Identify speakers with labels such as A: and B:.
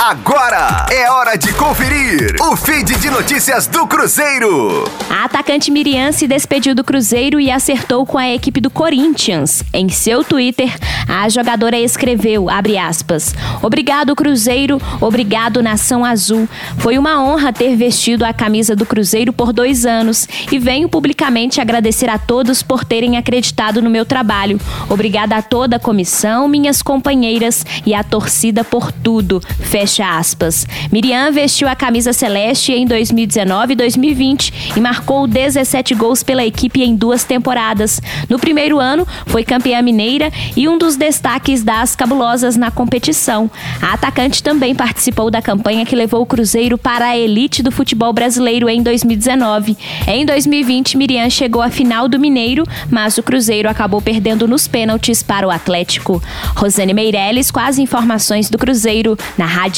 A: Agora é hora de conferir o feed de notícias do Cruzeiro.
B: A atacante Miriam se despediu do Cruzeiro e acertou com a equipe do Corinthians. Em seu Twitter, a jogadora escreveu, aspas, Obrigado Cruzeiro, obrigado Nação Azul. Foi uma honra ter vestido a camisa do Cruzeiro por dois anos e venho publicamente agradecer a todos por terem acreditado no meu trabalho. Obrigada a toda a comissão, minhas companheiras e a torcida por tudo. Fecha Fecha aspas. Miriam vestiu a camisa celeste em 2019 e 2020 e marcou 17 gols pela equipe em duas temporadas. No primeiro ano, foi campeã mineira e um dos destaques das cabulosas na competição. A atacante também participou da campanha que levou o Cruzeiro para a elite do futebol brasileiro em 2019. Em 2020, Miriam chegou à final do Mineiro, mas o Cruzeiro acabou perdendo nos pênaltis para o Atlético. Rosane Meirelles com as informações do Cruzeiro na Rádio